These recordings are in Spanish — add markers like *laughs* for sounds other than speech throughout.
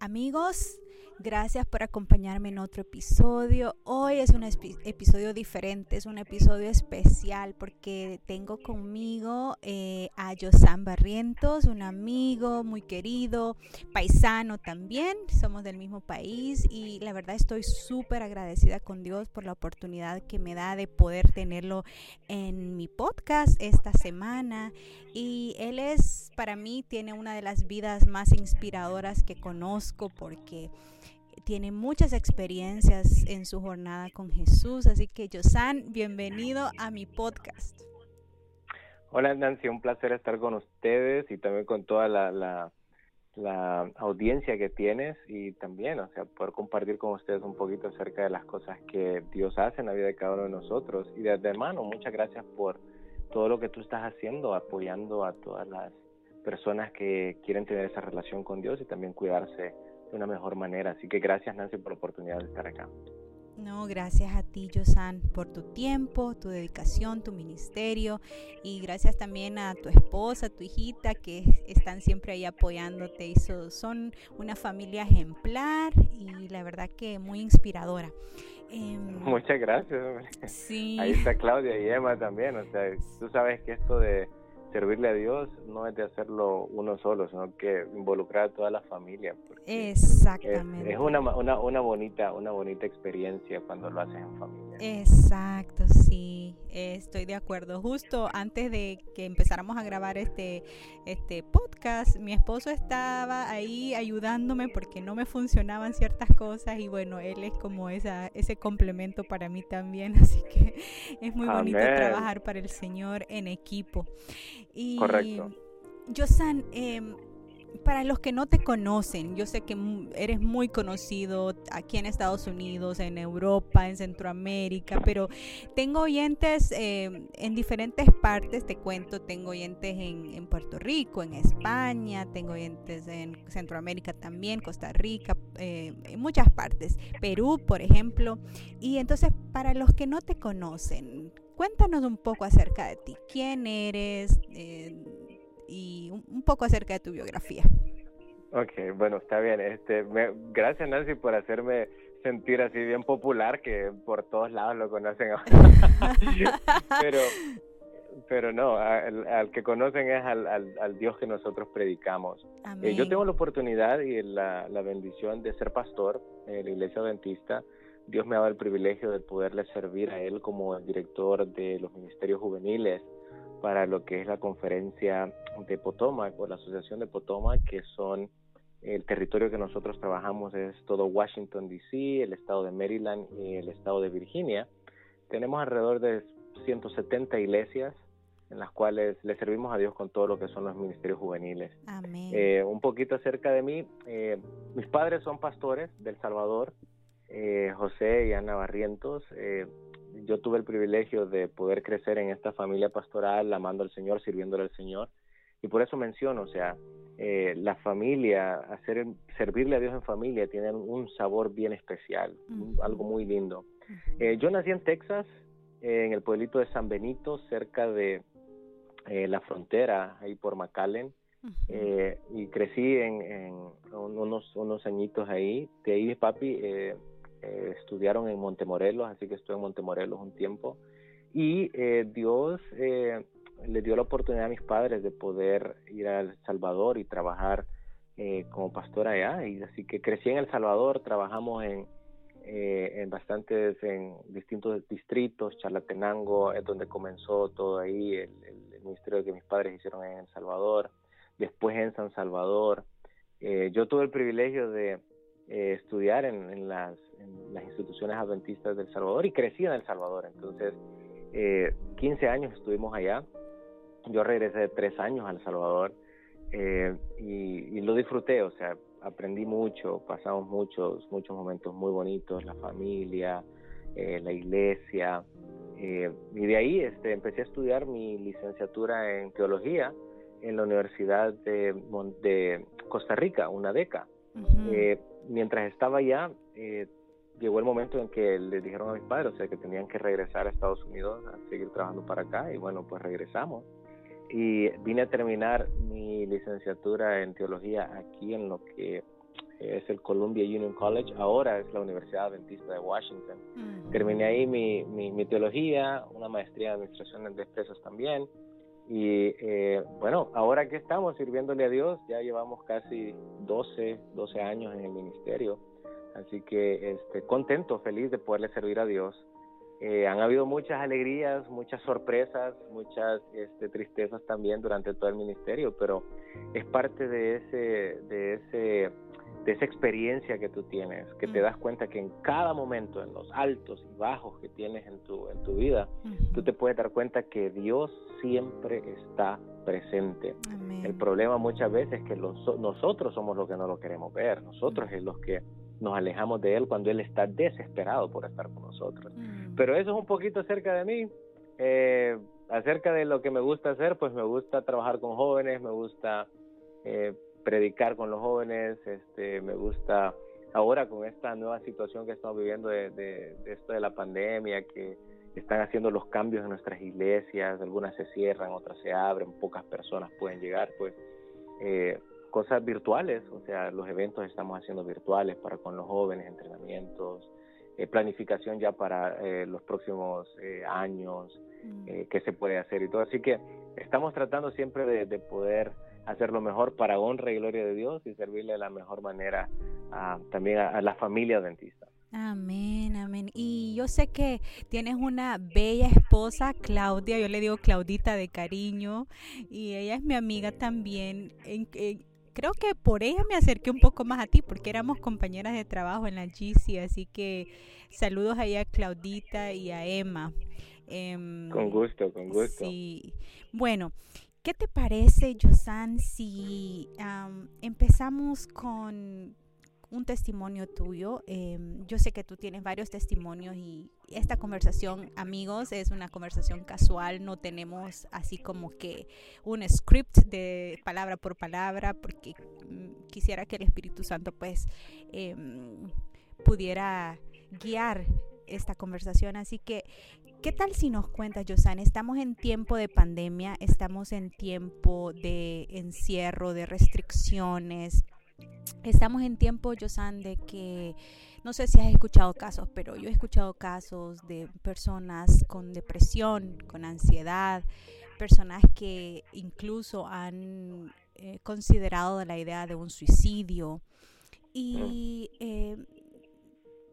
Amigos, Gracias por acompañarme en otro episodio. Hoy es un episodio diferente, es un episodio especial porque tengo conmigo eh, a Josan Barrientos, un amigo muy querido, paisano también, somos del mismo país y la verdad estoy súper agradecida con Dios por la oportunidad que me da de poder tenerlo en mi podcast esta semana. Y él es, para mí, tiene una de las vidas más inspiradoras que conozco porque tiene muchas experiencias en su jornada con Jesús. Así que, Josan, bienvenido a mi podcast. Hola Nancy, un placer estar con ustedes y también con toda la, la, audiencia que tienes y también, o sea, poder compartir con ustedes un poquito acerca de las cosas que Dios hace en la vida de cada uno de nosotros. Y desde hermano, muchas gracias por todo lo que tú estás haciendo, apoyando a todas las personas que quieren tener esa relación con Dios y también cuidarse de una mejor manera. Así que gracias Nancy por la oportunidad de estar acá. No, gracias a ti, Josan, por tu tiempo, tu dedicación, tu ministerio y gracias también a tu esposa, tu hijita que están siempre ahí apoyándote y son una familia ejemplar y la verdad que muy inspiradora. Em, Muchas gracias. Sí. Ahí está Claudia y Emma también, o sea, tú sabes que esto de servirle a Dios no es de hacerlo uno solo, sino que involucrar a toda la familia. Exactamente. Es, una, una, una, bonita, una bonita experiencia cuando lo haces en familia. Exacto, sí, estoy de acuerdo. Justo antes de que empezáramos a grabar este, este podcast, mi esposo estaba ahí ayudándome porque no me funcionaban ciertas cosas y bueno, él es como esa, ese complemento para mí también, *laughs* así que es muy bonito trabajar para el Señor en equipo. Y Correcto. Josan, eh, para los que no te conocen, yo sé que eres muy conocido aquí en Estados Unidos, en Europa, en Centroamérica, pero tengo oyentes em, en diferentes partes, te cuento, tengo oyentes en, Puerto Rico, en España, tengo oyentes en Centroamérica también, Costa Rica, eh, en muchas partes, Perú, por ejemplo. Y entonces, para los que no te conocen, Cuéntanos un poco acerca de ti, quién eres eh, y un, poco acerca de tu biografía. Ok, bueno, está bien. Este, gracias Nancy por hacerme sentir así bien popular, que por todos lados lo conocen. *laughs* pero, pero no, al, que conocen es al, al, Dios que nosotros predicamos. Eh, yo tengo la oportunidad y la, la bendición de ser pastor en la iglesia adventista Dios me ha dado el privilegio de poderle servir a Él como el director de los ministerios juveniles para lo que es la conferencia de Potomac o la asociación de Potomac, que son el territorio que nosotros trabajamos es todo Washington, D.C., el estado de Maryland y el estado de Virginia. Tenemos alrededor de 170 iglesias en las cuales le servimos a Dios con todo lo que son los ministerios juveniles. Amén. Eh, un poquito acerca de mí, eh, mis padres son pastores del Salvador, eh, José y Ana Barrientos. Eh, yo tuve el privilegio de poder crecer en esta familia pastoral, amando al Señor, sirviéndole al Señor. Y por eso menciono, o sea, eh, la familia, hacer, servirle a Dios en familia, tiene un sabor bien especial, algo muy lindo. yo nací en Texas, en el pueblito de San Benito, cerca de la frontera, ahí por McAllen. y crecí en, unos, unos añitos ahí. De ahí mi papi eh, eh, estudiaron en Montemorelos, así que estuve en Montemorelos un tiempo. Y eh, Dios eh, le dio la oportunidad a mis padres de poder ir a El Salvador y trabajar como pastor allá. Y así que crecí en El Salvador, trabajamos en, en bastantes, en distintos distritos, Charlatenango, es donde comenzó todo ahí, el, el, ministerio que mis padres hicieron en El Salvador, después en San Salvador. yo tuve el privilegio de estudiar en, en, las, en las instituciones adventistas del Salvador y crecí en El Salvador. Entonces, eh, 15 años estuvimos allá. Yo regresé tres años a El Salvador eh, y, lo disfruté, o sea, aprendí mucho, pasamos muchos, muchos momentos muy bonitos, la familia, eh, la iglesia. Eh, y de ahí este, empecé a estudiar mi licenciatura en teología en la Universidad de, de Costa Rica, una beca. Mientras estaba allá, llegó el momento en que le dijeron a mis padres, o sea, que tenían que regresar a Estados Unidos a seguir trabajando para acá y bueno, pues regresamos. Y vine a terminar mi licenciatura en teología aquí en lo que es el Columbia Union College, ahora es la Universidad Adventista de Washington. Terminé ahí mi, mi, teología, una maestría en administración de empresas también. Y eh, bueno, ahora que estamos sirviéndole a Dios, ya llevamos casi 12, 12 años en el ministerio. Así que este, contento, feliz de poderle servir a Dios. Eh, han habido muchas alegrías, muchas sorpresas, muchas este, tristezas también durante todo el ministerio, pero es parte de ese, de ese de esa experiencia que tú tienes, que te mm. das cuenta que en cada momento, en los altos y bajos que tienes en tu, en tu vida, tú te puedes dar cuenta que Dios siempre está presente. El problema muchas veces es que los, nosotros somos los que no lo queremos ver, nosotros es los que nos alejamos de Él cuando Él está desesperado por estar con nosotros. Mm. Pero eso es un poquito acerca de mí. Eh, acerca de lo que me gusta hacer, pues me gusta trabajar con jóvenes, me gusta eh, predicar con los jóvenes, este, me gusta ahora con esta nueva situación que estamos viviendo de, esto de la pandemia, que están haciendo los cambios en nuestras iglesias, algunas se cierran, otras se abren, pocas personas pueden llegar, pues eh, cosas virtuales, o sea, los eventos estamos haciendo virtuales para con los jóvenes, entrenamientos, eh, planificación ya para eh, los próximos años, mm. qué se puede hacer y todo. Así que estamos tratando siempre de poder hacer lo mejor para honra y gloria de Dios y servirle de la mejor manera también a, la familia dentista. Amén, amén. Y yo sé que tienes una bella esposa, Claudia, yo le digo Claudita de cariño, y ella es mi amiga también. creo que por ella me acerqué un poco más a ti, porque éramos compañeras de trabajo en la GC, así que saludos ahí a Claudita y a Emma. Em, con gusto, con gusto. Sí. Bueno, ¿Qué te parece, Josan, si empezamos con un testimonio tuyo? Em, yo sé que tú tienes varios testimonios y esta conversación, amigos, es una conversación casual, no tenemos así como que un script de palabra por palabra, porque mm, quisiera que el Espíritu Santo pues em, pudiera guiar esta conversación. Así que ¿Qué tal si nos cuentas, Josan? Estamos en tiempo de pandemia, estamos en tiempo de encierro, de restricciones. Estamos en tiempo, Josan, de que no sé si has escuchado casos, pero yo he escuchado casos de personas con depresión, con ansiedad, personas que incluso han eh, considerado la idea de un suicidio. Y eh,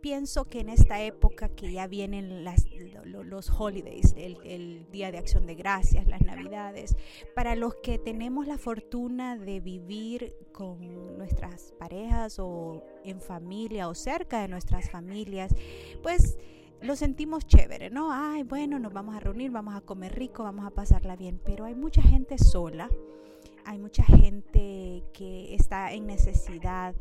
pienso que en esta época que ya vienen las, los holidays, el, Día de Acción de Gracias, las Navidades, para los que tenemos la fortuna de vivir con nuestras parejas o en familia o cerca de nuestras familias, pues lo sentimos chévere, ¿no? Ay, bueno, nos vamos a reunir, vamos a comer rico, vamos a pasarla bien, pero hay mucha gente sola, hay mucha gente que está en necesidad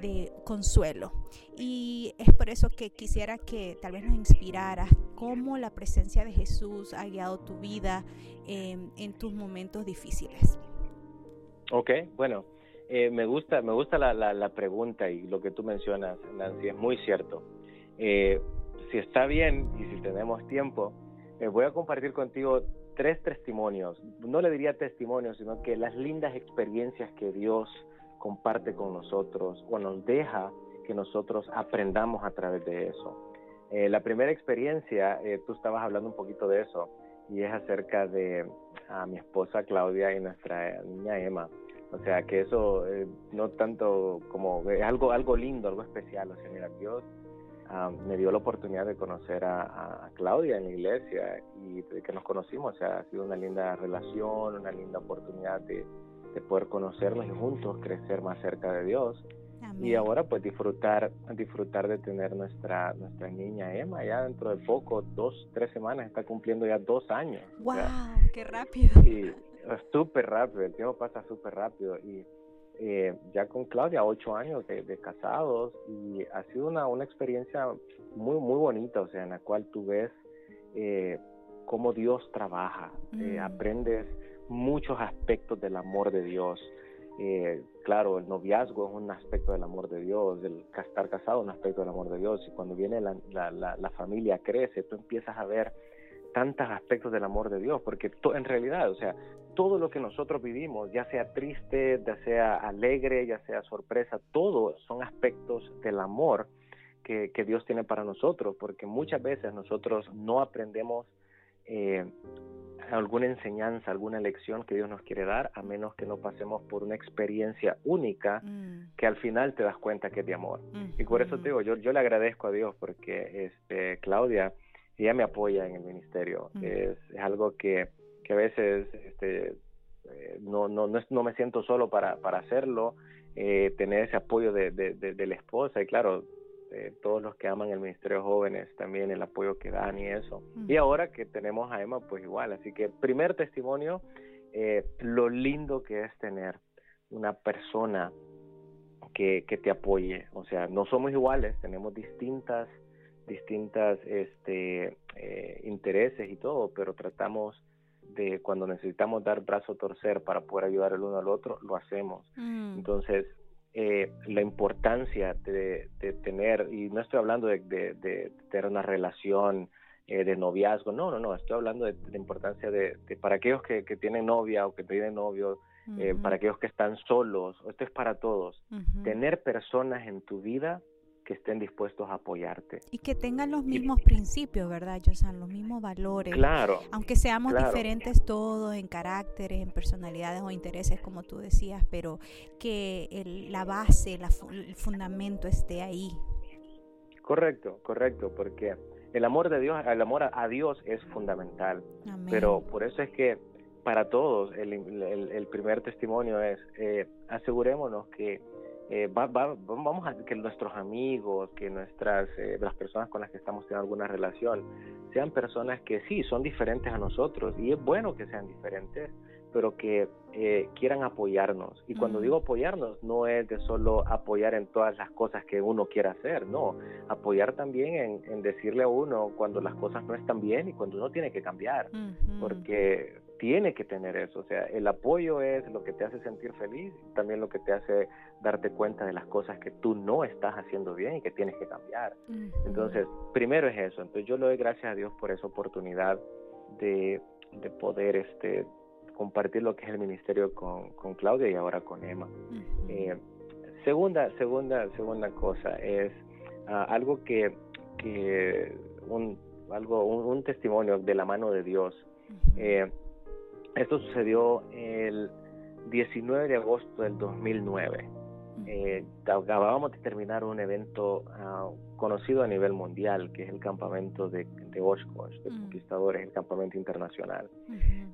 de consuelo. Y es por eso que quisiera que tal vez nos inspirara cómo la presencia de Jesús ha guiado tu vida en tus momentos difíciles. Ok, bueno, eh, me gusta, me gusta la, la, pregunta y lo que tú mencionas, Nancy, es muy cierto. Eh, si está bien y si tenemos tiempo, eh, voy a compartir contigo tres testimonios. No le diría testimonios, sino que las lindas experiencias que Dios comparte con nosotros o nos deja que nosotros aprendamos a través de eso. Eh, la primera experiencia, eh, tú estabas hablando un poquito de eso, y es acerca de a mi esposa Claudia y nuestra niña Emma. O sea, que eso eh, no tanto como es algo, algo lindo, algo especial. O sea, mira, Dios ah, me dio la oportunidad de conocer a, a, Claudia en la iglesia y de que nos conocimos. O sea, ha sido una linda relación, una linda oportunidad de, de poder conocernos y juntos crecer más cerca de Dios. Y ahora pues disfrutar, disfrutar de tener nuestra, nuestra niña Emma ya dentro de poco, dos, tres semanas, está cumpliendo ya dos años. ¡Wow! ¡Qué rápido! Y súper rápido, el tiempo pasa súper rápido. Y eh, ya con Claudia, ocho años de, casados, y ha sido una, una experiencia muy, muy bonita, o sea, en la cual tú ves eh, cómo Dios trabaja, eh, mm. aprendes muchos aspectos del amor de Dios. Eh, claro, el noviazgo es un aspecto del amor de Dios, el estar casado es un aspecto del amor de Dios, y cuando viene la, familia crece, tú empiezas a ver tantos aspectos del amor de Dios, porque en realidad, o sea, todo lo que nosotros vivimos, ya sea triste, ya sea alegre, ya sea sorpresa, todo son aspectos del amor que, que Dios tiene para nosotros, porque muchas veces nosotros no aprendemos eh, alguna enseñanza, alguna lección que Dios nos quiere dar, a menos que no pasemos por una experiencia única mm. que al final te das cuenta que es de amor. Y por eso te digo, yo, yo le agradezco a Dios porque este, Claudia, ella me apoya en el ministerio. Mm. Es, algo que, que, a veces este, eh, no, no, no, no, me siento solo para, para hacerlo, eh, tener ese apoyo de, de, de, la esposa y claro, todos los que aman el Ministerio de Jóvenes, también el apoyo que dan y eso. Y ahora que tenemos a Emma, pues igual. Así que primer testimonio, eh, lo lindo que es tener una persona que, que te apoye. O sea, no somos iguales, tenemos distintas distintas este, eh, intereses y todo, pero tratamos de cuando necesitamos dar brazo a torcer para poder ayudar el uno al otro, lo hacemos. Mm. Entonces, eh, la importancia de, tener, y no estoy hablando de, tener una relación eh, de noviazgo, no, no, no, estoy hablando de, la importancia de, para aquellos que, tienen novia o que tienen novio, eh, para aquellos que están solos, esto es para todos, tener personas en tu vida que estén dispuestos a apoyarte. Y que tengan los mismos principios, ¿verdad, Josan? Los mismos valores. Claro. Aunque seamos diferentes todos en caracteres, en personalidades o intereses, como tú decías, pero que la base, el fundamento esté ahí. Correcto, correcto, porque el amor de Dios, el amor a Dios es fundamental. Pero por eso es que para todos el, primer testimonio es eh, asegurémonos que eh, vamos a que nuestros amigos, que nuestras, eh, las personas con las que estamos teniendo alguna relación, sean personas que sí, son diferentes a nosotros y es bueno que sean diferentes, pero que eh, quieran apoyarnos. Y cuando digo apoyarnos, no es de solo apoyar en todas las cosas que uno quiera hacer, no, apoyar también en, en decirle a uno cuando las cosas no están bien y cuando uno tiene que cambiar, porque tiene que tener eso, o sea, el apoyo es lo que te hace sentir feliz, también lo que te hace darte cuenta de las cosas que tú no estás haciendo bien y que tienes que cambiar. Entonces, primero es eso, entonces yo le doy gracias a Dios por esa oportunidad de, de poder este compartir lo que es el ministerio con, con Claudia y ahora con Emma. Eh, segunda, segunda, segunda cosa es ah, algo que, que un, algo, un, testimonio de la mano de Dios. Esto sucedió el 19 de agosto del 2009. Eh, acabábamos de terminar un evento ah, conocido a nivel mundial, que es el campamento de, de Oshkosh, de conquistadores, el campamento internacional.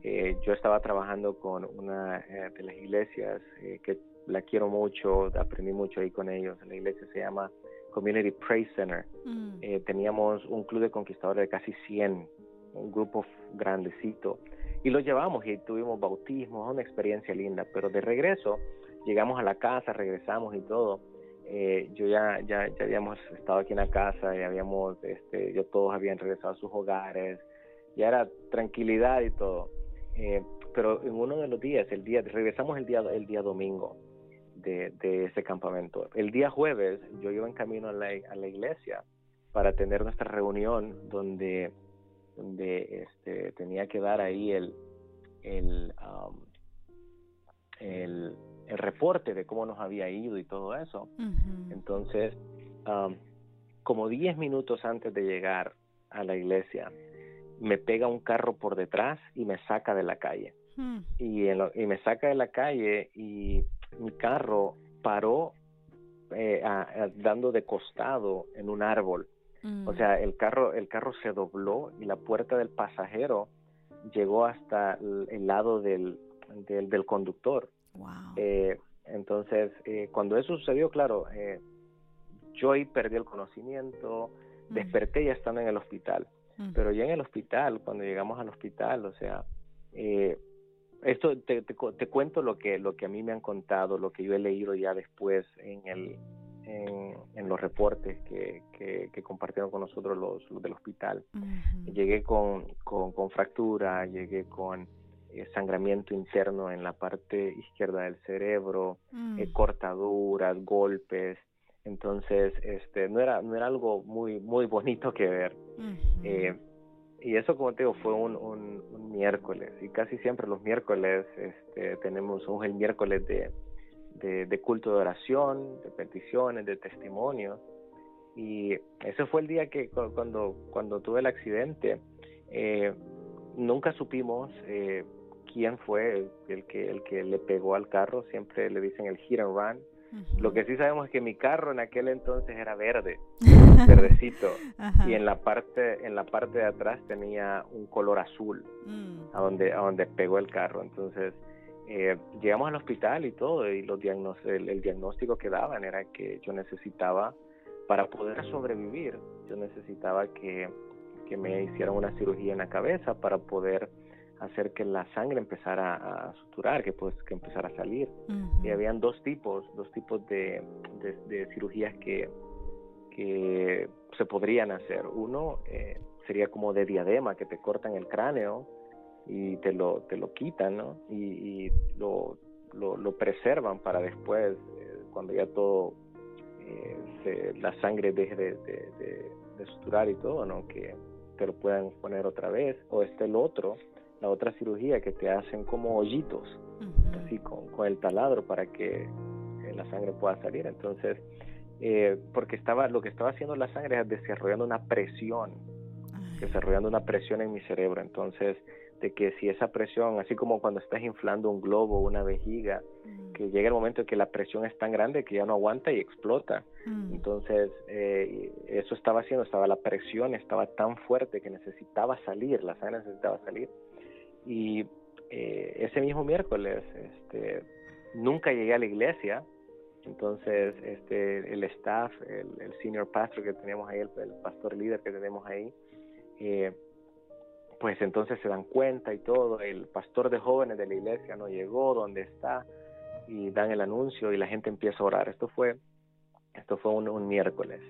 Eh, yo estaba trabajando con una eh, de las iglesias que la quiero mucho, aprendí mucho ahí con ellos. La iglesia se llama Community Praise Center. teníamos un club de conquistadores de casi 100, un grupo grandecito y lo llevamos y tuvimos bautismo, una experiencia linda, pero de regreso llegamos a la casa, regresamos y todo. Eh, yo ya, ya, ya habíamos estado aquí en la casa y habíamos, este, yo todos habían regresado a sus hogares, ya era tranquilidad y todo. Eh, pero en uno de los días, el día, regresamos el día, el día domingo de, de ese campamento. El día jueves yo iba en camino a la, a la iglesia para tener nuestra reunión donde donde este, tenía que dar ahí el, el, el, reporte de cómo nos había ido y todo eso. Entonces, como 10 minutos antes de llegar a la iglesia, me pega un carro por detrás y me saca de la calle. Hmm. y, y me saca de la calle y mi carro paró eh, dando de costado en un árbol o mm. sea, el carro, el carro se dobló y la puerta del pasajero llegó hasta el, lado del, del, conductor. Eh, entonces, eh, cuando eso sucedió, claro, eh, yo ahí perdí el conocimiento, mm. desperté ya estando en el hospital. Mm. Pero ya en el hospital, cuando llegamos al hospital, o sea, esto te, te, te, cuento lo que, lo que a mí me han contado, lo que yo he leído ya después en el, en, los reportes que, que, compartieron con nosotros los, del hospital. Llegué con, con, fractura, llegué con eh, sangramiento interno en la parte izquierda del cerebro, mm. eh, cortaduras, golpes. Entonces, este, no era, no era algo muy, muy bonito que ver. Eh, y eso, como te digo, fue un, un, miércoles. Y casi siempre los miércoles este, tenemos el miércoles de, de, culto de oración, de peticiones, de testimonios. Y ese fue el día que cuando, cuando tuve el accidente, eh, nunca supimos eh, quién fue el, que, el que le pegó al carro. Siempre le dicen el hit and run lo que sí sabemos es que mi carro en aquel entonces era verde, *laughs* verdecito, y en la parte en la parte de atrás tenía un color azul, mm. a donde a donde pegó el carro. Entonces eh, llegamos al hospital y todo, y los el, el diagnóstico que daban era que yo necesitaba para poder sobrevivir, yo necesitaba que, que me hicieran una cirugía en la cabeza para poder hacer que la sangre empezara a suturar, que pues que empezara a salir. Y habían dos tipos, dos tipos de, de, cirugías que, que se podrían hacer. Uno eh, sería como de diadema, que te cortan el cráneo y te lo, te lo quitan, ¿no? Y, lo, lo, preservan para después, eh, cuando ya todo, eh, se, la sangre deje de, de, suturar y todo, ¿no? Que te lo puedan poner otra vez. O este el otro, la otra cirugía que te hacen como hoyitos, así con, con, el taladro para que eh, la sangre pueda salir. Entonces, porque estaba, lo que estaba haciendo la sangre es desarrollando una presión, desarrollando una presión en mi cerebro. Entonces, de que si esa presión, así como cuando estás inflando un globo, una vejiga, que llega el momento en que la presión es tan grande que ya no aguanta y explota. Entonces, eh, eso estaba haciendo, estaba la presión, estaba tan fuerte que necesitaba salir, la sangre necesitaba salir. Y eh, ese mismo miércoles este, nunca llegué a la iglesia, entonces este, el staff, el, senior pastor que tenemos ahí, el, pastor líder que tenemos ahí, eh, pues entonces se dan cuenta y todo, el pastor de jóvenes de la iglesia no llegó, ¿dónde está? Y dan el anuncio y la gente empieza a orar. Esto fue esto fue un, miércoles.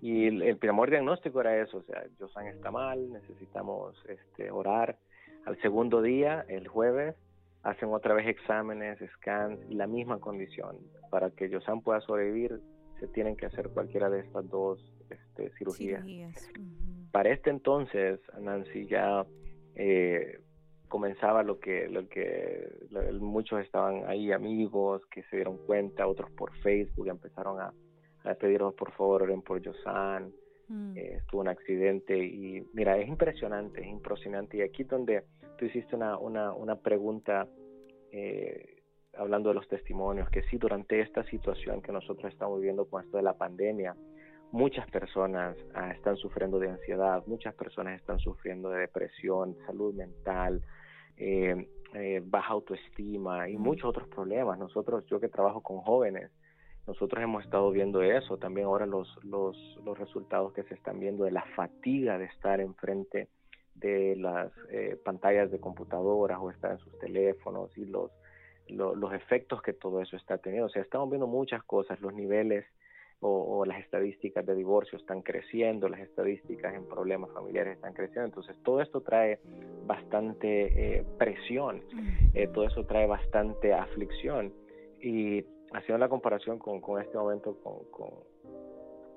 Y el, el, primer diagnóstico era eso, o sea, Josan está mal, necesitamos este, orar. Al segundo día, el jueves, hacen otra vez exámenes, scans y la misma condición. Para que Yosan pueda sobrevivir, se tienen que hacer cualquiera de estas dos este, cirugías. Para este entonces, Nancy, ya eh, comenzaba lo que, lo que muchos estaban ahí, amigos que se dieron cuenta, otros por Facebook, empezaron a, a pedirnos por favor, oren por Yosan. Mm. Eh, estuvo un accidente y mira, es impresionante, es impresionante. Y aquí donde tú hiciste una, una, una pregunta eh, hablando de los testimonios, que sí, durante esta situación que nosotros estamos viviendo con esto de la pandemia, muchas personas ah, están sufriendo de ansiedad, muchas personas están sufriendo de depresión, salud mental, eh, baja autoestima y muchos otros problemas. Nosotros, yo que trabajo con jóvenes, nosotros hemos estado viendo eso, también ahora los, los, los resultados que se están viendo de la fatiga de estar enfrente de las eh, pantallas de computadoras o estar en sus teléfonos y los, los efectos que todo eso está teniendo. O sea, estamos viendo muchas cosas, los niveles o, las estadísticas de divorcio están creciendo, las estadísticas en problemas familiares están creciendo. Entonces, todo esto trae bastante eh, presión, eh, todo eso trae bastante aflicción. Y haciendo la comparación con, con este momento, con,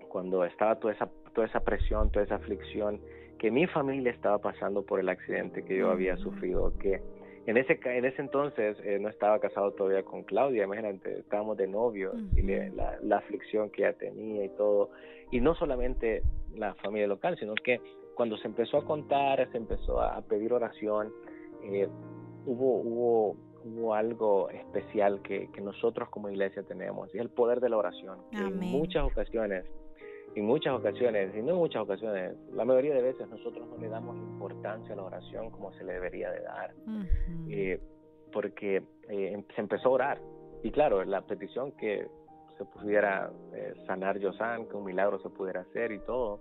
cuando estaba toda esa, toda esa presión, toda esa aflicción que mi familia estaba pasando por el accidente que yo había sufrido, que en ese en ese entonces eh, no estaba casado todavía con Claudia, imagínate, estábamos de novio y la, la, aflicción que ella tenía y todo, y no solamente la familia local, sino que cuando se empezó a contar, se empezó a pedir oración, eh, hubo hubo hubo algo especial que, que, nosotros como iglesia tenemos, y es el poder de la oración. En muchas ocasiones, en muchas ocasiones, y no en muchas ocasiones, la mayoría de veces nosotros no le damos importancia a la oración como se le debería de dar, eh, porque eh, em, se empezó a orar. Y claro, la petición que se pudiera eh, sanar Yosan, que un milagro se pudiera hacer y todo.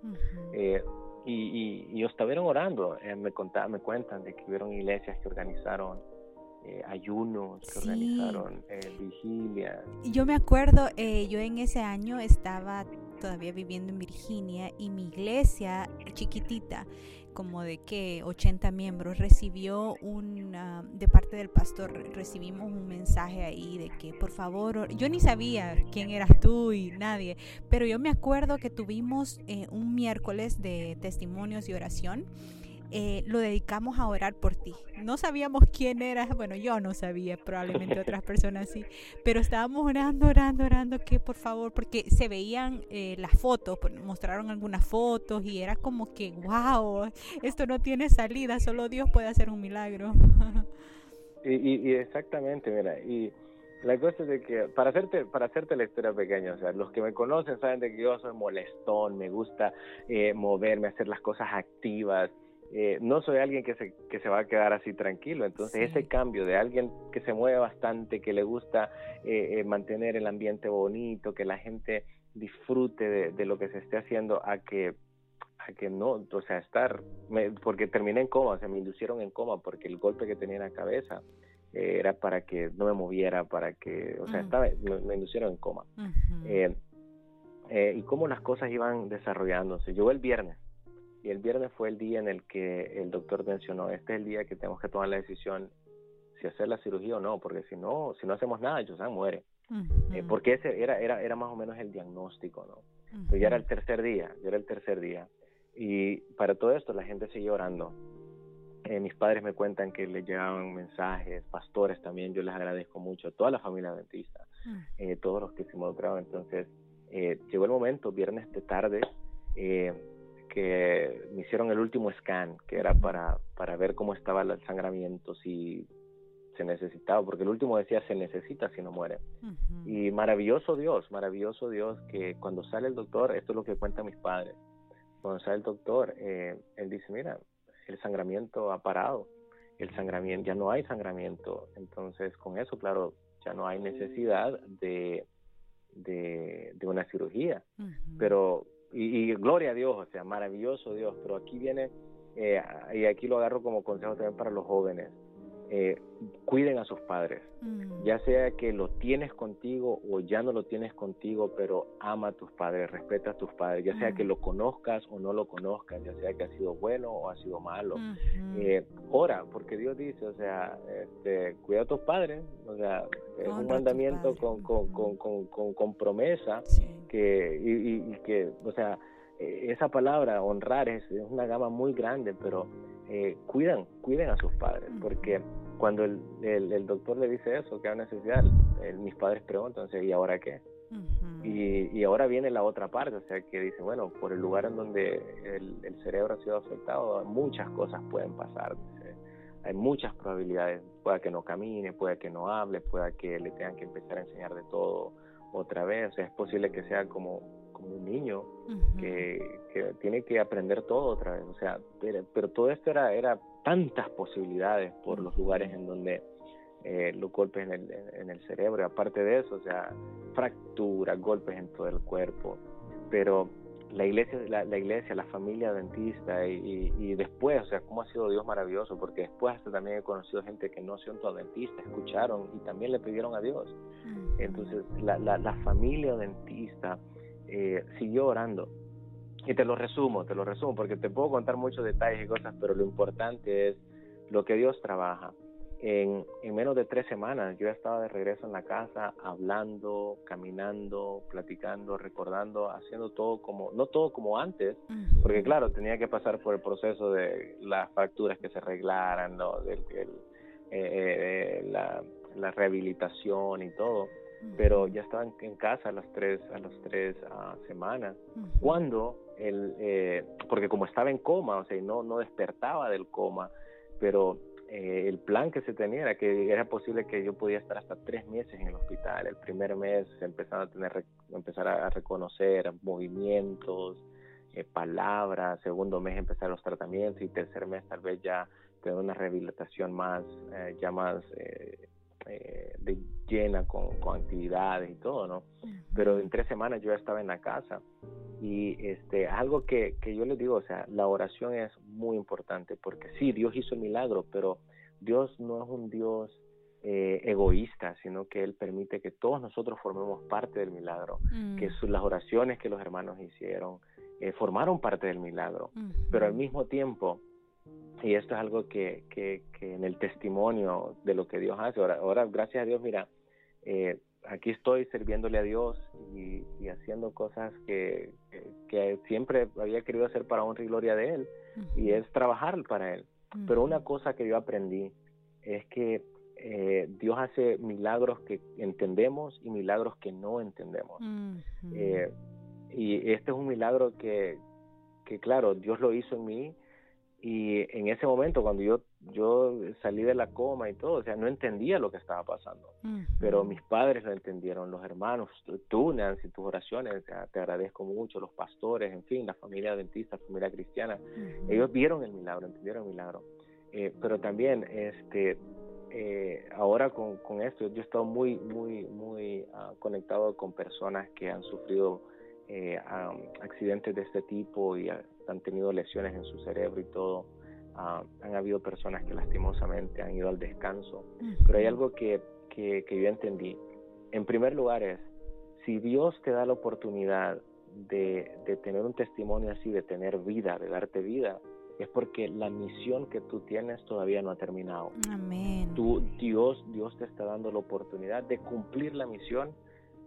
y, y, y estuvieron orando, me, contaban, me cuentan de que hubieron iglesias que organizaron eh, ayunos que organizaron, eh, vigilias. Yo me acuerdo, eh, yo en ese año estaba todavía viviendo en Virginia y mi iglesia chiquitita, como de que 80 miembros, recibió un, de parte del pastor, recibimos un mensaje ahí de que por favor, yo ni sabía quién eras tú y nadie, pero yo me acuerdo que tuvimos un miércoles de testimonios y oración eh, lo dedicamos a orar por ti. No sabíamos quién eras, bueno, yo no sabía, probablemente otras *laughs* personas sí, pero estábamos orando, orando, orando, que por favor, porque se veían eh, las fotos, mostraron algunas fotos y era como que, wow, esto no tiene salida, solo Dios puede hacer un milagro. y, y exactamente, mira, y la cosa es de que, para hacerte, para hacerte la historia pequeña, o sea, los que me conocen saben de que yo soy molestón, me gusta eh, moverme, hacer las cosas activas, eh, no soy alguien que se, que se va a quedar así tranquilo. Entonces, ese cambio de alguien que se mueve bastante, que le gusta eh, mantener el ambiente bonito, que la gente disfrute de, lo que se esté haciendo, a que a que no, o sea, estar, porque terminé en coma, o sea, me inducieron en coma porque el golpe que tenía en la cabeza eh, era para que no me moviera, para que, o sea, estaba, me, inducieron en coma. Eh, eh, y cómo las cosas iban desarrollándose. Llegó el viernes, y el viernes fue el día en el que el doctor mencionó, este es el día que tenemos que tomar la decisión si hacer la cirugía o no, porque si no, si no hacemos nada, Josan muere. porque ese era, era, era más o menos el diagnóstico, ¿no? ya era el tercer día, ya era el tercer día. Y para todo esto la gente sigue orando. Eh, mis padres me cuentan que les llegaban mensajes, pastores también, yo les agradezco mucho, toda la familia adventista, mm. eh, todos los que se involucraron. Entonces, eh, llegó el momento, viernes de tarde, que me hicieron el último scan, que era para, para ver cómo estaba el sangramiento, si se necesitaba, porque el último decía se necesita si no muere. Y maravilloso Dios, maravilloso Dios, que cuando sale el doctor, esto es lo que cuentan mis padres, cuando sale el doctor, él dice, mira, el sangramiento ha parado, el sangramiento, ya no hay sangramiento, entonces con eso, claro, ya no hay necesidad de, de, una cirugía, pero, y, gloria a Dios, o sea, maravilloso Dios, pero aquí viene, eh, y aquí lo agarro como consejo también para los jóvenes, eh, cuiden a sus padres, mm. ya sea que lo tienes contigo o ya no lo tienes contigo, pero ama a tus padres, respeta a tus padres, ya sea que mm. lo conozcas o no lo conozcas, ya sea que ha sido bueno o ha sido malo. eh, ora, porque Dios dice, o sea, este, cuida a tus padres, o sea, es un mandamiento con, con, con, con, con, promesa que, y, y, que, o sea, eh, esa palabra, honrar, es, es una gama muy grande, pero eh, cuidan, cuiden a sus padres, porque cuando el, el, doctor le dice eso, que hay necesidad, mis padres preguntan, ¿y ahora qué? y, y, ahora viene la otra parte, o sea, que dice, bueno, por el lugar en donde el, el cerebro ha sido afectado, muchas cosas pueden pasar. Hay muchas probabilidades, pueda que no camine, pueda que no hable, pueda que le tengan que empezar a enseñar de todo otra vez, o sea, es posible que sea como como un niño que, tiene que aprender todo otra vez. O sea, pero, todo esto era, era tantas posibilidades por los lugares en donde eh, los golpes en el, en el cerebro, y aparte de eso, o sea, fracturas, golpes en todo el cuerpo. Pero la iglesia, la, la iglesia, la familia adventista y, y, después, o sea, cómo ha sido Dios maravilloso, porque después hasta también he conocido gente que no son adventista, escucharon y también le pidieron a Dios. Entonces, la, la, la familia adventista eh, siguió orando. Y te lo resumo, te lo resumo, porque te puedo contar muchos detalles y cosas, pero lo importante es lo que Dios trabaja. En, en, menos de tres semanas yo estaba de regreso en la casa hablando, caminando, platicando, recordando, haciendo todo como, no todo como antes, porque claro, tenía que pasar por el proceso de las fracturas que se arreglaran, ¿no? Del, eh, eh, la, la rehabilitación y todo pero ya estaban en casa a las tres a las tres ah, semanas. Cuando el eh, porque como estaba en coma o sea no no despertaba del coma pero eh, el plan que se tenía era que era posible que yo podía estar hasta tres meses en el hospital. El primer mes empezaba a tener empezar a reconocer movimientos eh, palabras segundo mes empezar los tratamientos y tercer mes tal vez ya tener una rehabilitación más ya más eh, de llena con, actividades y todo, ¿no? Pero en tres semanas yo ya estaba en la casa y este algo que, que yo les digo, o sea, la oración es muy importante porque sí, Dios hizo el milagro, pero Dios no es un Dios eh, egoísta, sino que Él permite que todos nosotros formemos parte del milagro, que mm. las oraciones que los hermanos hicieron eh, formaron parte del milagro, pero al mismo tiempo y esto es algo que, que, que, en el testimonio de lo que Dios hace, ahora, ahora gracias a Dios, mira, eh, aquí estoy sirviéndole a Dios y, haciendo cosas que, que, siempre había querido hacer para honra y gloria de Él, y es trabajar para Él. Pero una cosa que yo aprendí es que eh, Dios hace milagros que entendemos y milagros que no entendemos. Eh, y este es un milagro que, que, claro, Dios lo hizo en mí y en ese momento cuando yo yo salí de la coma y todo, o sea, no entendía lo que estaba pasando, pero mis padres lo entendieron, los hermanos, tú, Nancy, tus oraciones, te agradezco mucho, los pastores, en fin, la familia adventista, la familia cristiana, ellos vieron el milagro, entendieron el milagro, eh, pero también, este, eh, ahora con, con, esto, yo he estado muy, muy, muy ah, conectado con personas que han sufrido eh, accidentes de este tipo y han tenido lesiones en su cerebro y todo. Ah, han habido personas que lastimosamente han ido al descanso. Pero hay algo que, que, que yo entendí. En primer lugar es, si Dios te da la oportunidad de, de, tener un testimonio así, de tener vida, de darte vida, es porque la misión que tú tienes todavía no ha terminado. Amén. Tú, Dios, Dios te está dando la oportunidad de cumplir la misión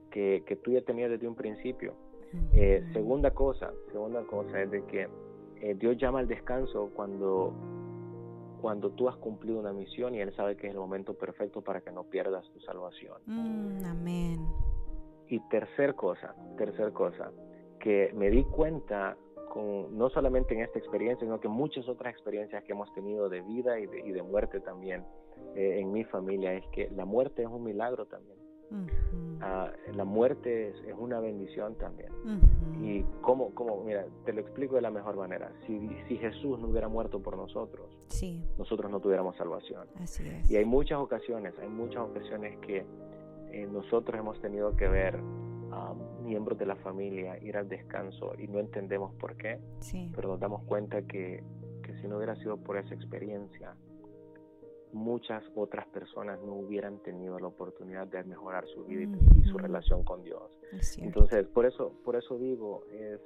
que, que tú ya tenías desde un principio. Eh, segunda cosa, segunda cosa es de que eh, Dios llama al descanso cuando, cuando tú has cumplido una misión y Él sabe que es el momento perfecto para que no pierdas tu salvación. Mm, amén. Y tercer cosa, tercer cosa, que me di cuenta con, no solamente en esta experiencia, sino que muchas otras experiencias que hemos tenido de vida y de, y de muerte también eh, en mi familia, es que la muerte es un milagro también. Ah, la muerte es, una bendición también. Y como, como, mira, te lo explico de la mejor manera. Si, si Jesús no hubiera muerto por nosotros, sí. nosotros no tuviéramos salvación. Así es. Y hay muchas ocasiones, hay muchas ocasiones que eh, nosotros hemos tenido que ver a miembros de la familia ir al descanso y no entendemos por qué, sí. pero nos damos cuenta que, que si no hubiera sido por esa experiencia, muchas otras personas no hubieran tenido la oportunidad de mejorar su vida y, su relación con Dios. Entonces, por eso, por eso digo, es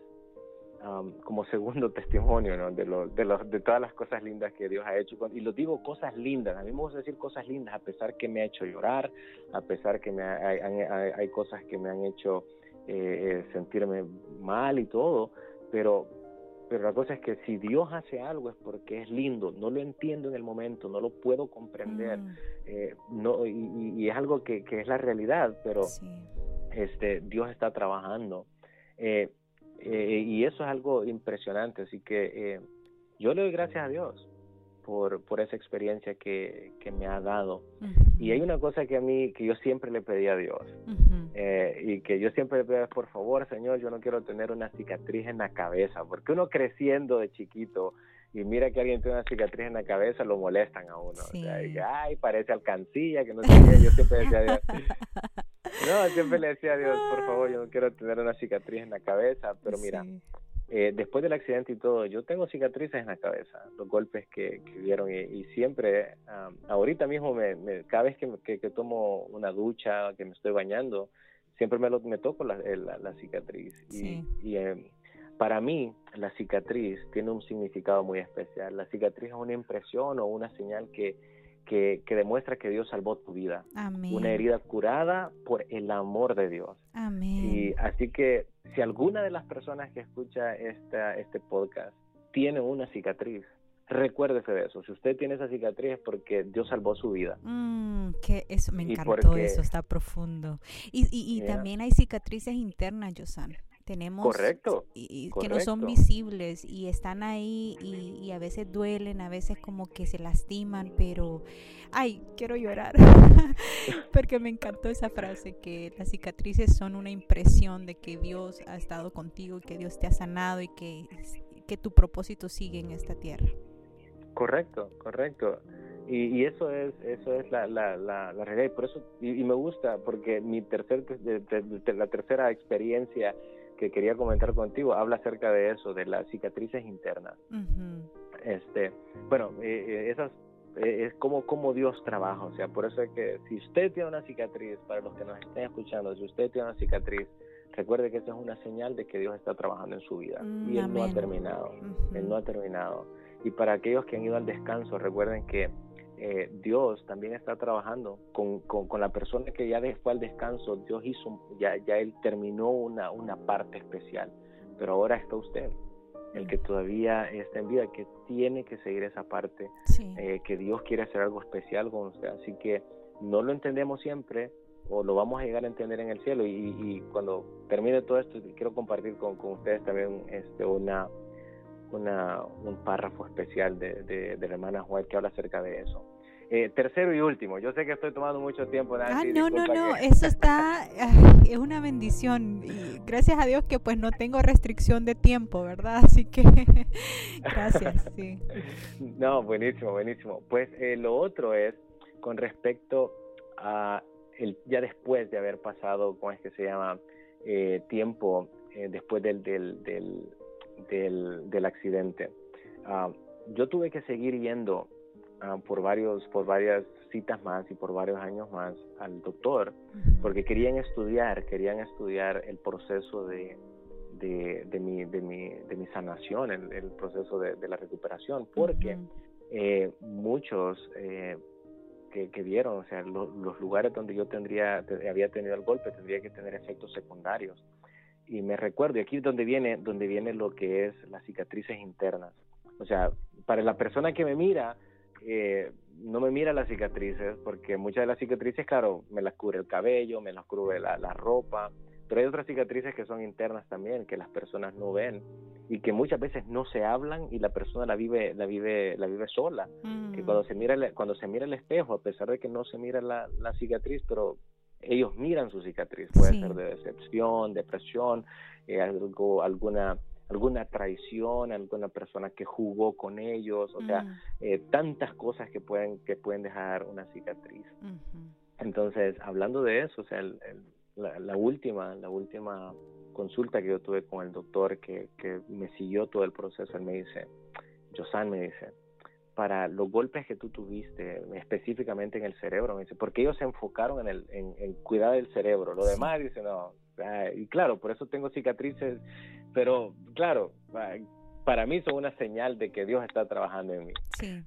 como *laughs* segundo testimonio de, lo, de, de todas las cosas lindas que Dios ha hecho. Y lo digo cosas lindas, a mí me gusta decir cosas lindas, a pesar que me ha hecho llorar, a pesar que me hay, hay, cosas que me han hecho eh, eh, sentirme mal y todo, pero pero la cosa es que si Dios hace algo es porque es lindo, no lo entiendo en el momento, no lo puedo comprender, mm. eh, no, y, es algo que, que, es la realidad, pero este, Dios está trabajando. Eh, eh, y eso es algo impresionante, así que yo le doy gracias a Dios por, por esa experiencia que, que me ha dado. Y hay una cosa que a mí, que yo siempre le pedí a Dios, eh, y que yo siempre le pedí, por favor, Señor, yo no quiero tener una cicatriz en la cabeza, porque uno creciendo de chiquito, y mira que alguien tiene una cicatriz en la cabeza, lo molestan a uno. O sea, ay, parece alcancilla, que no sé qué. Yo siempre decía a Dios. *laughs* No, siempre le decía a Dios, por favor, yo no quiero tener una cicatriz en la cabeza, pero mira, eh, después del accidente y todo, yo tengo cicatrices en la cabeza, los golpes que, que vieron y, siempre, ahorita mismo, me, cada vez que, que, tomo una ducha, que me estoy bañando, siempre me, lo, me toco la, la, cicatriz. Y, y em, para mí, la cicatriz tiene un significado muy especial. La cicatriz es una impresión o una señal que, que, que, demuestra que Dios salvó tu vida. Una herida curada por el amor de Dios. Amén. Y así que si alguna de las personas que escucha esta, este podcast tiene una cicatriz, recuérdese de eso. Si usted tiene esa cicatriz es porque Dios salvó su vida. Mm, que eso me encantó, eso está profundo. Y, y, y también hay cicatrices internas, Josan tenemos correcto, y, que no son visibles y están ahí y, a veces duelen, a veces como que se lastiman, pero ay, quiero llorar *laughs* *laughs* porque me encantó esa frase que las cicatrices son una impresión de que Dios ha estado contigo y que Dios te ha sanado y que, que tu propósito sigue en esta tierra. Correcto, correcto. Y, eso es eso es la, la, la, realidad y por eso y, me gusta porque mi tercer la tercera experiencia que quería comentar contigo habla acerca de eso, de las cicatrices internas. Este, bueno, eh, eh, esas eh, es como, como Dios trabaja, o sea, por eso es que si usted tiene una cicatriz, para los que nos estén escuchando, si usted tiene una cicatriz, recuerde que esa es una señal de que Dios está trabajando en su vida mm, y Él no ha terminado, Él no ha terminado. Y para aquellos que han ido al descanso, recuerden que eh, Dios también está trabajando con, con, la persona que ya fue al descanso, Dios hizo, ya, ya Él terminó una, una parte especial, pero ahora está usted, el que todavía está en vida, que tiene que seguir esa parte, eh, que Dios quiere hacer algo especial con usted, así que no lo entendemos siempre, o lo vamos a llegar a entender en el cielo. Y, cuando termine todo esto quiero compartir con, con ustedes también este una una, un párrafo especial de, de, la hermana White que habla acerca de eso. Eh, tercero y último, yo sé que estoy tomando mucho tiempo. ah, no, no, no, eso está, *laughs* es una bendición. Y gracias a Dios que pues no tengo restricción de tiempo, ¿verdad? *laughs* Así que gracias, sí. No, buenísimo, buenísimo. Pues eh, lo otro es con respecto a el, ya después de haber pasado, ¿cómo es que se llama? Eh, tiempo después del, del, del del, del accidente. Ah, yo tuve que seguir yendo ah, por, varios, por varias citas más y por varios años más al doctor, porque querían estudiar, querían estudiar el proceso de, de, de, mi, de, mi, de mi sanación, el, proceso de, la recuperación, porque eh, muchos eh, que, que, vieron, o sea, los lugares donde yo tendría, había tenido el golpe, tendría que tener efectos secundarios y me recuerdo, y aquí es donde viene, donde viene lo que es las cicatrices internas. O sea, para la persona que me mira, eh, no me mira las cicatrices, porque muchas de las cicatrices, claro, me las cubre el cabello, me las cubre la, la ropa, pero hay otras cicatrices que son internas también, que las personas no ven y que muchas veces no se hablan y la persona la vive, la vive, la vive sola. Que mm. cuando se mira, cuando se mira el espejo, a pesar de que no se mira la, la cicatriz, pero ellos miran su cicatriz, puede ser de decepción, depresión, eh, algo, alguna alguna traición, alguna persona que jugó con ellos, o sea, mm. eh, tantas cosas que pueden que pueden dejar una cicatriz. Entonces, hablando de eso, o sea, la, última la última consulta que yo tuve con el doctor que, que me siguió todo el proceso, él me dice, Josan me dice, para los golpes que tú tuviste, específicamente en el cerebro, me dice, porque ellos se enfocaron en, el, en, cuidar del cerebro, lo demás dice, no, y claro, por eso tengo cicatrices, pero claro, para mí son una señal de que Dios está trabajando en mí.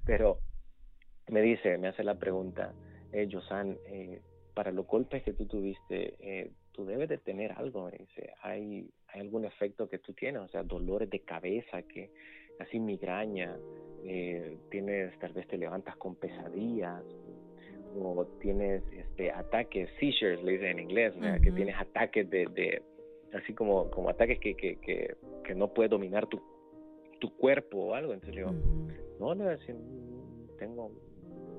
Pero me dice, me hace la pregunta, eh, Josan, eh, para los golpes que tú tuviste, eh, tú debes de tener algo, me dice, ¿hay, hay algún efecto que tú tienes, o sea, dolores de cabeza, que así migraña, eh, tienes, tal vez te levantas con pesadillas, o tienes este ataques, seizures, le dicen en inglés, que tienes ataques de, de, así como, como ataques que, que, que, que no puedes dominar tu, tu cuerpo o algo. Entonces yo, no, no, tengo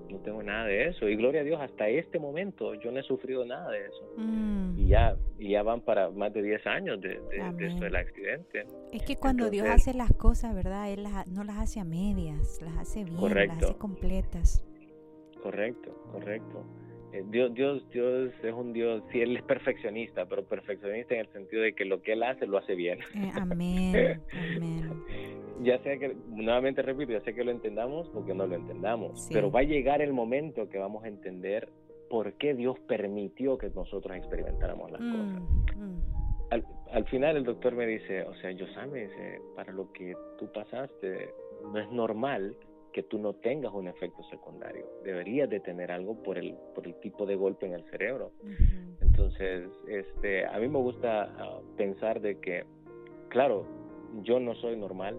no tengo nada de eso. Y gloria a Dios, hasta este momento yo no he sufrido nada de eso. Mm. Y, ya, y ya van para más de 10 años de, de, eso del accidente. Es que cuando Dios hace las cosas, ¿verdad? Él no las hace a medias, las hace bien, las hace completas. Correcto, correcto. Eh, Dios, Dios, Dios es un Dios, sí, Él es perfeccionista, pero perfeccionista en el sentido de que lo que Él hace lo hace bien. Eh, amén, amén. *laughs* Ya sea que, nuevamente repito, ya sea que lo entendamos o que no lo entendamos, pero va a llegar el momento que vamos a entender por qué Dios permitió que nosotros experimentáramos las cosas. Mm, mm. Al, al, final el doctor me dice, o sea, yo me dice, para lo que tú pasaste, no es normal que tú no tengas un efecto secundario. Deberías de tener algo por el, por el tipo de golpe en el cerebro. Entonces, este, a mí me gusta ah, pensar de que, claro, yo no soy normal,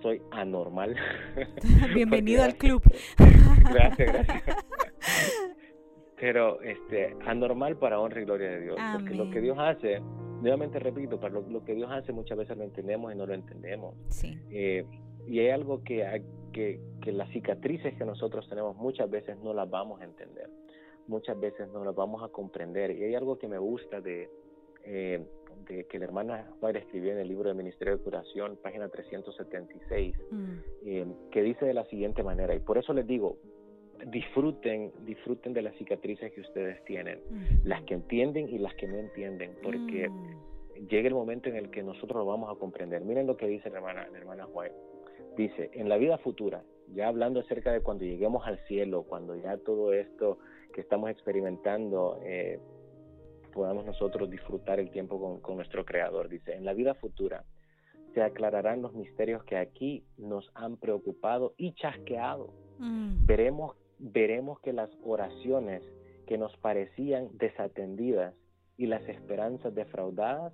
soy anormal. *laughs* *laughs* Bienvenido al club. gracias, gracias. *laughs* Pero este, anormal para honra y gloria de Dios. Porque lo que Dios hace, nuevamente repito, para lo, que Dios hace muchas veces lo entendemos y no lo entendemos. Sí. Eh, y hay algo que, que, que las cicatrices que nosotros tenemos muchas veces no las vamos a entender, muchas veces no las vamos a comprender. Y hay algo que me gusta de, eh, de que la hermana Juárez escribió en el libro del Ministerio de Curación, página 376, mm. eh, que dice de la siguiente manera, y por eso les digo, disfruten, disfruten de las cicatrices que ustedes tienen, las que entienden y las que no entienden, porque mm. llega el momento en el que nosotros lo vamos a comprender. Miren lo que dice la hermana, la hermana Juárez. Dice, en la vida futura, ya hablando acerca de cuando lleguemos al cielo, cuando ya todo esto que estamos experimentando, eh, podamos nosotros disfrutar el tiempo con, nuestro Creador. Dice, en la vida futura se aclararán los misterios que aquí nos han preocupado y chasqueado. Mm. Veremos veremos que las oraciones que nos parecían desatendidas y las esperanzas defraudadas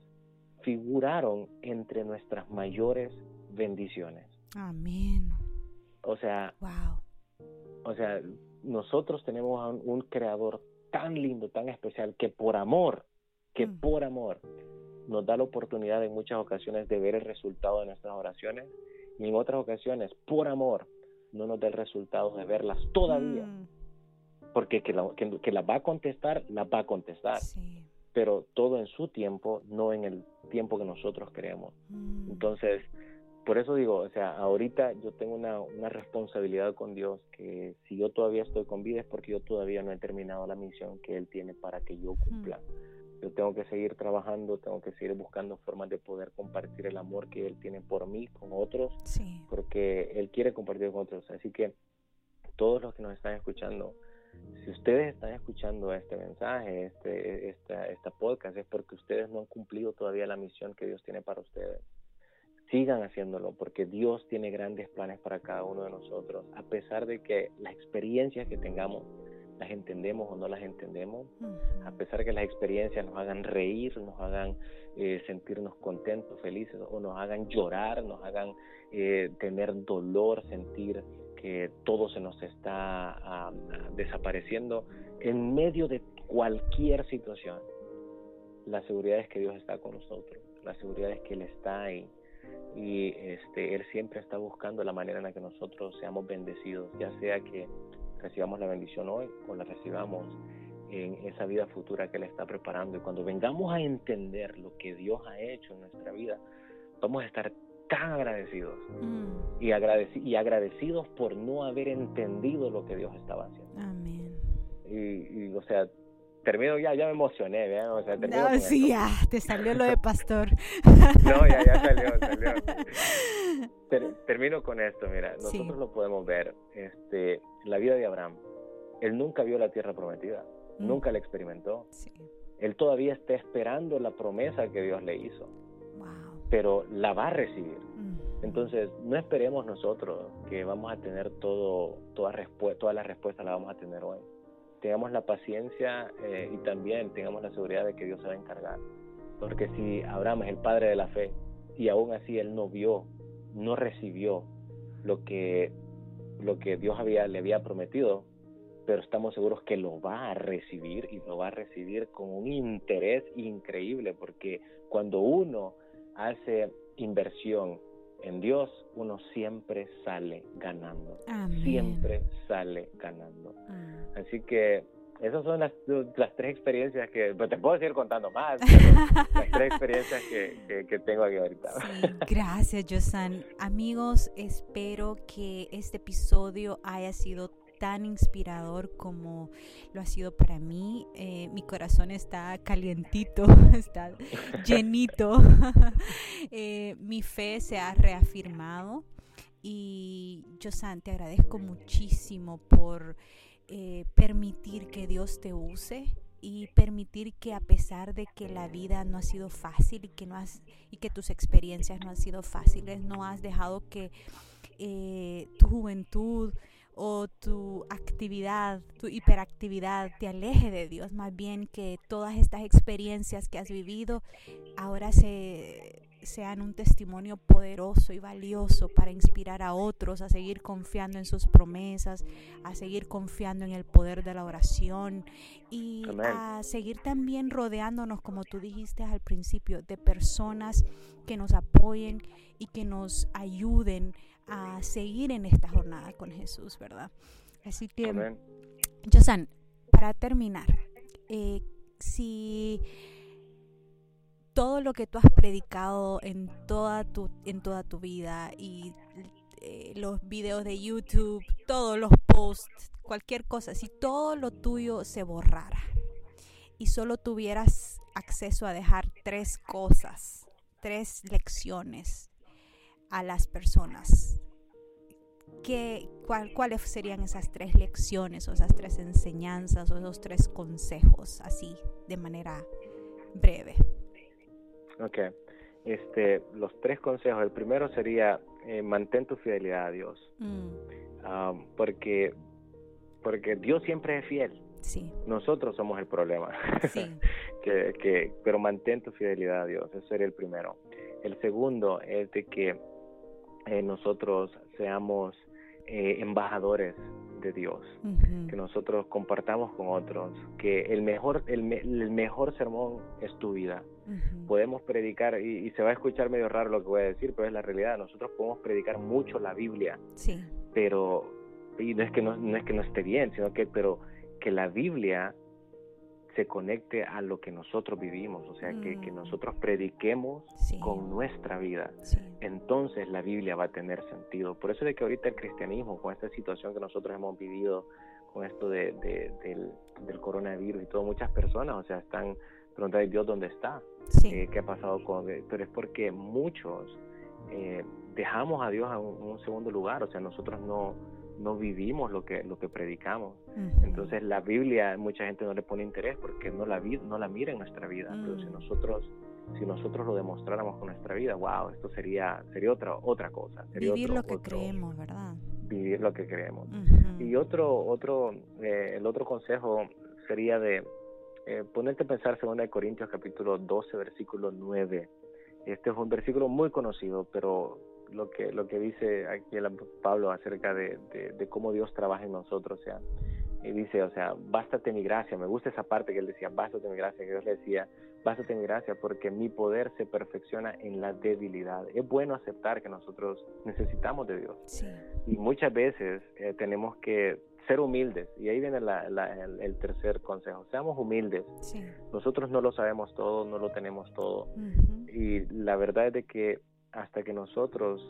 figuraron entre nuestras mayores bendiciones. Amén. O sea, wow. O sea, nosotros tenemos un, creador tan lindo, tan especial, que por amor, que mm. por amor, nos da la oportunidad en muchas ocasiones de ver el resultado de nuestras oraciones y en otras ocasiones, por amor, no nos da el resultado de verlas todavía. Mm. Porque que, la, que, las va a contestar, las va a contestar. Pero todo en su tiempo, no en el tiempo que nosotros queremos. Mm. Entonces, por eso digo, o sea, ahorita yo tengo una, una, responsabilidad con Dios que si yo todavía estoy con vida es porque yo todavía no he terminado la misión que Él tiene para que yo cumpla. Yo tengo que seguir trabajando, tengo que seguir buscando formas de poder compartir el amor que Él tiene por mí con otros, porque Él quiere compartir con otros. Así que todos los que nos están escuchando, si ustedes están escuchando este mensaje, este, esta, esta podcast, es porque ustedes no han cumplido todavía la misión que Dios tiene para ustedes sigan haciéndolo porque Dios tiene grandes planes para cada uno de nosotros, a pesar de que las experiencias que tengamos las entendemos o no las entendemos, a pesar de que las experiencias nos hagan reír, nos hagan eh, sentirnos contentos, felices o nos hagan llorar, nos hagan eh, tener dolor, sentir que todo se nos está ah, desapareciendo, en medio de cualquier situación, la seguridad es que Dios está con nosotros, la seguridad es que Él está ahí y este, Él siempre está buscando la manera en la que nosotros seamos bendecidos, ya sea que recibamos la bendición hoy o la recibamos en esa vida futura que Él está preparando. Y cuando vengamos a entender lo que Dios ha hecho en nuestra vida, vamos a estar tan agradecidos mm. y, y agradecidos por no haber entendido lo que Dios estaba haciendo. Amén. Y, y o sea, termino ya, ya me emocioné, ¿vean? O sea, termino no, sí, ya, te salió lo de pastor. *laughs* no, ya, ya salió, salió. *laughs* termino con esto, mira, nosotros lo podemos ver, este, la vida de Abraham, él nunca vio la tierra prometida, mm. nunca la experimentó. Sí. Él todavía está esperando la promesa que Dios le hizo, wow. pero la va a recibir. Mm. Entonces, no esperemos nosotros que vamos a tener todo, toda, toda la respuesta la vamos a tener hoy tengamos la paciencia eh, y también tengamos la seguridad de que Dios se va a encargar. Porque si Abraham es el padre de la fe y aún así él no vio, no recibió lo que, lo que Dios había, le había prometido, pero estamos seguros que lo va a recibir y lo va a recibir con un interés increíble, porque cuando uno hace inversión en Dios, uno siempre sale ganando. Siempre sale ganando. Ah. Así que esas son las, las tres experiencias que, pues te puedo seguir contando más, *laughs* las tres experiencias que, que, tengo aquí ahorita. gracias, Josan. Amigos, espero que este episodio haya sido tan inspirador como lo ha sido para mí. Eh, mi corazón está calientito, *laughs* está llenito. *laughs* Eh, mi fe se ha reafirmado y yo, San, te agradezco muchísimo por eh, permitir que Dios te use y permitir que a pesar de que la vida no ha sido fácil y que no has y que tus experiencias no han sido fáciles, no has dejado que tu juventud o tu actividad, tu hiperactividad te aleje de Dios, más bien que todas estas experiencias que has vivido ahora se, sean un testimonio poderoso y valioso para inspirar a otros a seguir confiando en sus promesas, a seguir confiando en el poder de la oración y a seguir también rodeándonos, como tú dijiste al principio, de personas que nos apoyen y que nos ayuden a seguir en esta jornada con Jesús, ¿verdad? Así que, Josan, para terminar, eh, si todo lo que tú has predicado en toda tu, en toda tu vida y eh, los videos de YouTube, todos los posts, cualquier cosa, si todo lo tuyo se borrara y solo tuvieras acceso a dejar tres cosas, tres lecciones a las personas. ¿Qué, ¿Cuáles serían esas tres lecciones o esas tres enseñanzas o esos tres consejos así de manera breve? Ok, este, los tres consejos. El primero sería eh, mantén tu fidelidad a Dios, mm. porque porque Dios siempre es fiel. Sí. Nosotros somos el problema. Sí. *laughs* que, que, pero mantén tu fidelidad a Dios, eso sería el primero. El segundo es de que eh, nosotros seamos eh, embajadores de Dios, que nosotros compartamos con otros, que el mejor, el, me- el mejor sermón es tu vida. Podemos predicar, y, y se va a escuchar medio raro lo que voy a decir, pero es la realidad, nosotros podemos predicar mucho la Biblia, Sí. pero, y no es que no, no es que no esté bien, sino que, pero que la Biblia se conecte a lo que nosotros vivimos, o sea, que, que Mm. nosotros prediquemos Sí. con nuestra vida Sí. entonces la Biblia va a tener sentido. Por eso es de que ahorita el cristianismo, con esta situación que nosotros hemos vivido, con esto de, de- del, del coronavirus y todo, muchas personas, o sea, están preguntando, Dios, ¿dónde está? Sí. Eh, ¿Qué ha pasado con...? Pero es porque muchos eh, dejamos a Dios en un segundo lugar, o sea, nosotros no, no vivimos lo que, lo que predicamos. Entonces la Biblia, mucha gente no le pone interés porque no la, vi- no la mira en nuestra vida, pero si Mm. nosotros si nosotros lo demostráramos con nuestra vida, wow, esto sería sería otra otra cosa, sería Vivir otro- lo que otro- creemos, ¿verdad? vivir lo que creemos. Y otro otro eh, el otro consejo sería de eh, ponerte a pensar segunda de Corintios capítulo 12 versículo 9. Este es un versículo muy conocido, pero lo que lo que dice aquí el Pablo acerca de, de, de cómo Dios trabaja en nosotros, o sea, y dice, o sea, bástate mi gracia. Me gusta esa parte que él decía, bástate mi gracia, que Dios le decía, bástate mi gracia porque mi poder se perfecciona en la debilidad. Es bueno aceptar que nosotros necesitamos de Dios Sí. y muchas veces eh, tenemos que ser humildes y ahí viene la- la- el, el tercer consejo, seamos humildes. Sí. Nosotros no lo sabemos todo, no lo tenemos todo y la verdad es de que hasta que nosotros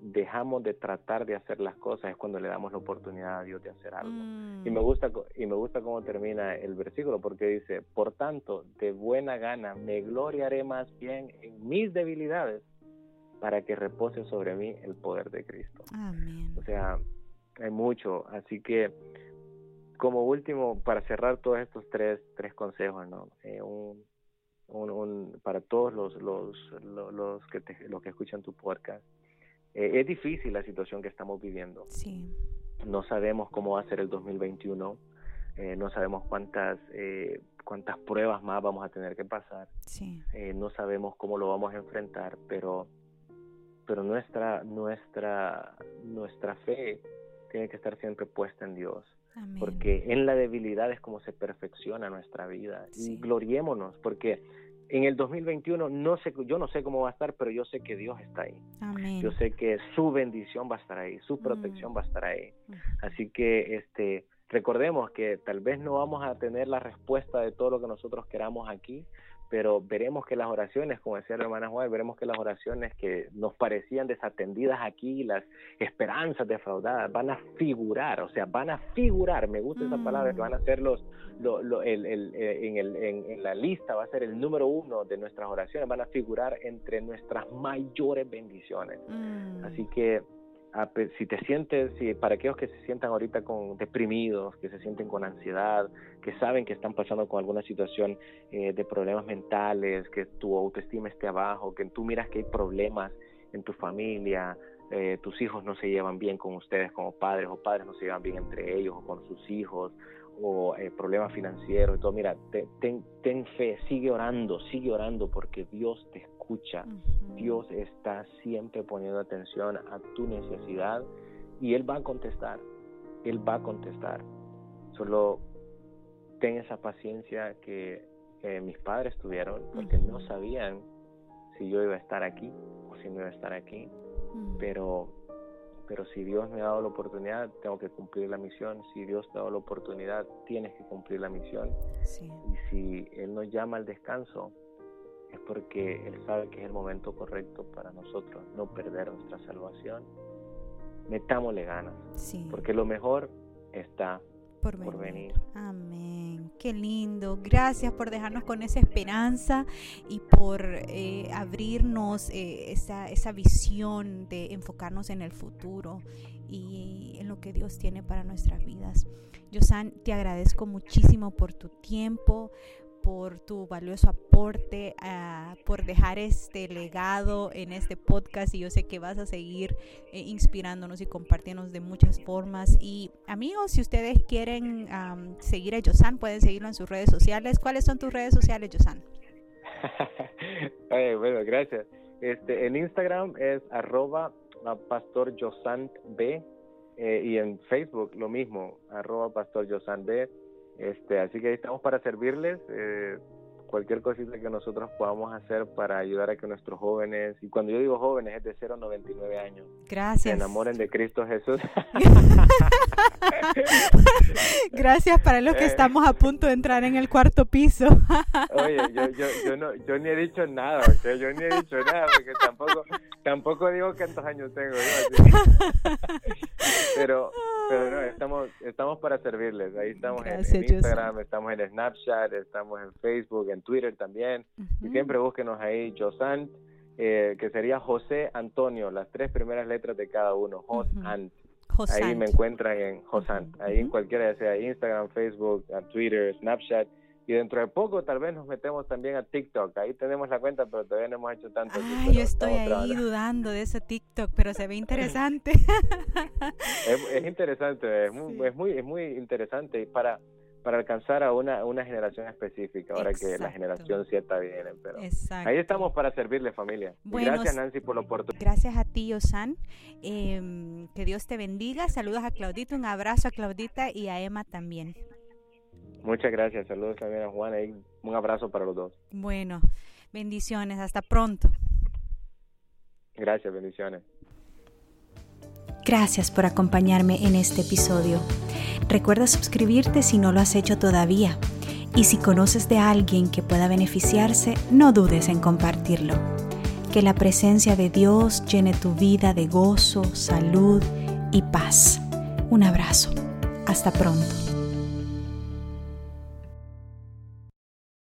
dejamos de tratar de hacer las cosas es cuando le damos la oportunidad a Dios de hacer algo. Mm. Y me gusta co- y me gusta cómo termina el versículo porque dice, "Por tanto, de buena gana me gloriaré más bien en mis debilidades para que repose sobre mí el poder de Cristo." Amén. O sea, hay mucho, así que como último para cerrar todos estos tres tres consejos, ¿no? Eh, un, un, un- para todos los los los, los que te- los que escuchan tu podcast. Eh, es difícil la situación que estamos viviendo Sí. no sabemos cómo va a ser el 2021, eh, no sabemos cuántas eh, cuántas pruebas más vamos a tener que pasar, Sí. eh, no sabemos cómo lo vamos a enfrentar, pero pero nuestra nuestra nuestra fe tiene que estar siempre puesta en Dios, Amén. porque en la debilidad es como se perfecciona nuestra vida Sí. y gloriémonos, porque en el 2021 no sé yo no sé cómo va a estar, pero yo sé que Dios está ahí. Amén. Yo sé que su bendición va a estar ahí, su protección Mm. va a estar ahí. Ujú. Así que este recordemos que tal vez no vamos a tener la respuesta de todo lo que nosotros queramos aquí, pero veremos que las oraciones, como decía la hermana Juan, veremos que las oraciones que nos parecían desatendidas aquí, las esperanzas defraudadas, van a figurar, o sea, van a figurar, me gusta esa Mm. palabra, que van a ser los, lo- lo- el- el- eh, en, el- en- en la lista, va a ser el número uno de nuestras oraciones, van a figurar entre nuestras mayores bendiciones. Mm. Así que si te sientes, si para aquellos que se sientan ahorita con deprimidos, que se sienten con ansiedad, que saben que están pasando con alguna situación eh, de problemas mentales, que tu autoestima esté abajo, que tú miras que hay problemas en tu familia, eh, tus hijos no se llevan bien con ustedes como padres o padres no se llevan bien entre ellos o con sus hijos o eh, problemas financieros y todo, mira, te- ten, ten fe, sigue orando, sigue orando porque Dios te escucha. Ujú. Dios está siempre poniendo atención a tu necesidad y Él va a contestar. Él va a contestar. Solo ten esa paciencia que eh, mis padres tuvieron porque no Ujú. sabían si yo iba a estar aquí o si no iba a estar aquí. Mm. Pero, pero si Dios me ha dado la oportunidad, tengo que cumplir la misión. Si Dios te ha dado la oportunidad, tienes que cumplir la misión. Sí. Y si Él nos llama al descanso, es porque Él sabe que es el momento correcto para nosotros no perder nuestra salvación. Metámosle ganas, Sí. porque lo mejor está por venir. Amén. Qué lindo. Gracias por dejarnos con esa esperanza y por eh, abrirnos eh, esa, esa visión de enfocarnos en el futuro y en lo que Dios tiene para nuestras vidas. Yosan, te agradezco muchísimo por tu tiempo, por tu valioso aporte, uh, por dejar este legado en este podcast y yo sé que vas a seguir eh, inspirándonos y compartiéndonos de muchas formas. Y amigos, si ustedes quieren seguir a Yosan, pueden seguirlo en sus redes sociales. ¿Cuáles son tus redes sociales, Yosan? *laughs* bueno, gracias. Este, en Instagram es arroba pastor B eh, y en Facebook lo mismo, arroba pastor B. Este, así que ahí estamos para servirles. Eh, cualquier cosita que nosotros podamos hacer para ayudar a que nuestros jóvenes, y cuando yo digo jóvenes es de 0 a 99 años, Gracias. se enamoren de Cristo Jesús. *laughs* Gracias para los que eh. estamos a punto de entrar en el cuarto piso. *laughs* Oye, yo, yo, yo, no, yo ni he dicho nada, ¿okay? yo ni he dicho nada, porque tampoco, tampoco digo cuántos años tengo. *laughs* Pero, pero no, estamos, estamos para servirles. Ahí estamos en, Instagram, estamos en Snapchat, estamos en Facebook, en Twitter también. Y siempre búsquenos ahí, Josant, eh, que sería José Antonio, las tres primeras letras de cada uno, Josant. Ahí me encuentran en Josant, ahí en cualquiera, ya sea Instagram, Facebook, Twitter, Snapchat. Y dentro de poco tal vez nos metemos también a TikTok. Ahí tenemos la cuenta, pero todavía no hemos hecho tanto. Ay, yo estoy ahí dudando de ese TikTok, pero se ve interesante. es, interesante, es muy, es muy, es muy interesante para para alcanzar a una, una generación específica, ahora que la generación cierta viene. Pero ahí estamos para servirle familia. gracias Nancy por la oportunidad. Gracias a ti, Osan. Em, que Dios te bendiga. Saludos a Claudita, un abrazo a Claudita y a Emma también. Muchas gracias. Saludos también a Juana y un abrazo para los dos. Bueno, bendiciones. Hasta pronto. Gracias, bendiciones. Gracias por acompañarme en este episodio. Recuerda suscribirte si no lo has hecho todavía. Y si conoces de alguien que pueda beneficiarse, no dudes en compartirlo. Que la presencia de Dios llene tu vida de gozo, salud y paz. Un abrazo. Hasta pronto.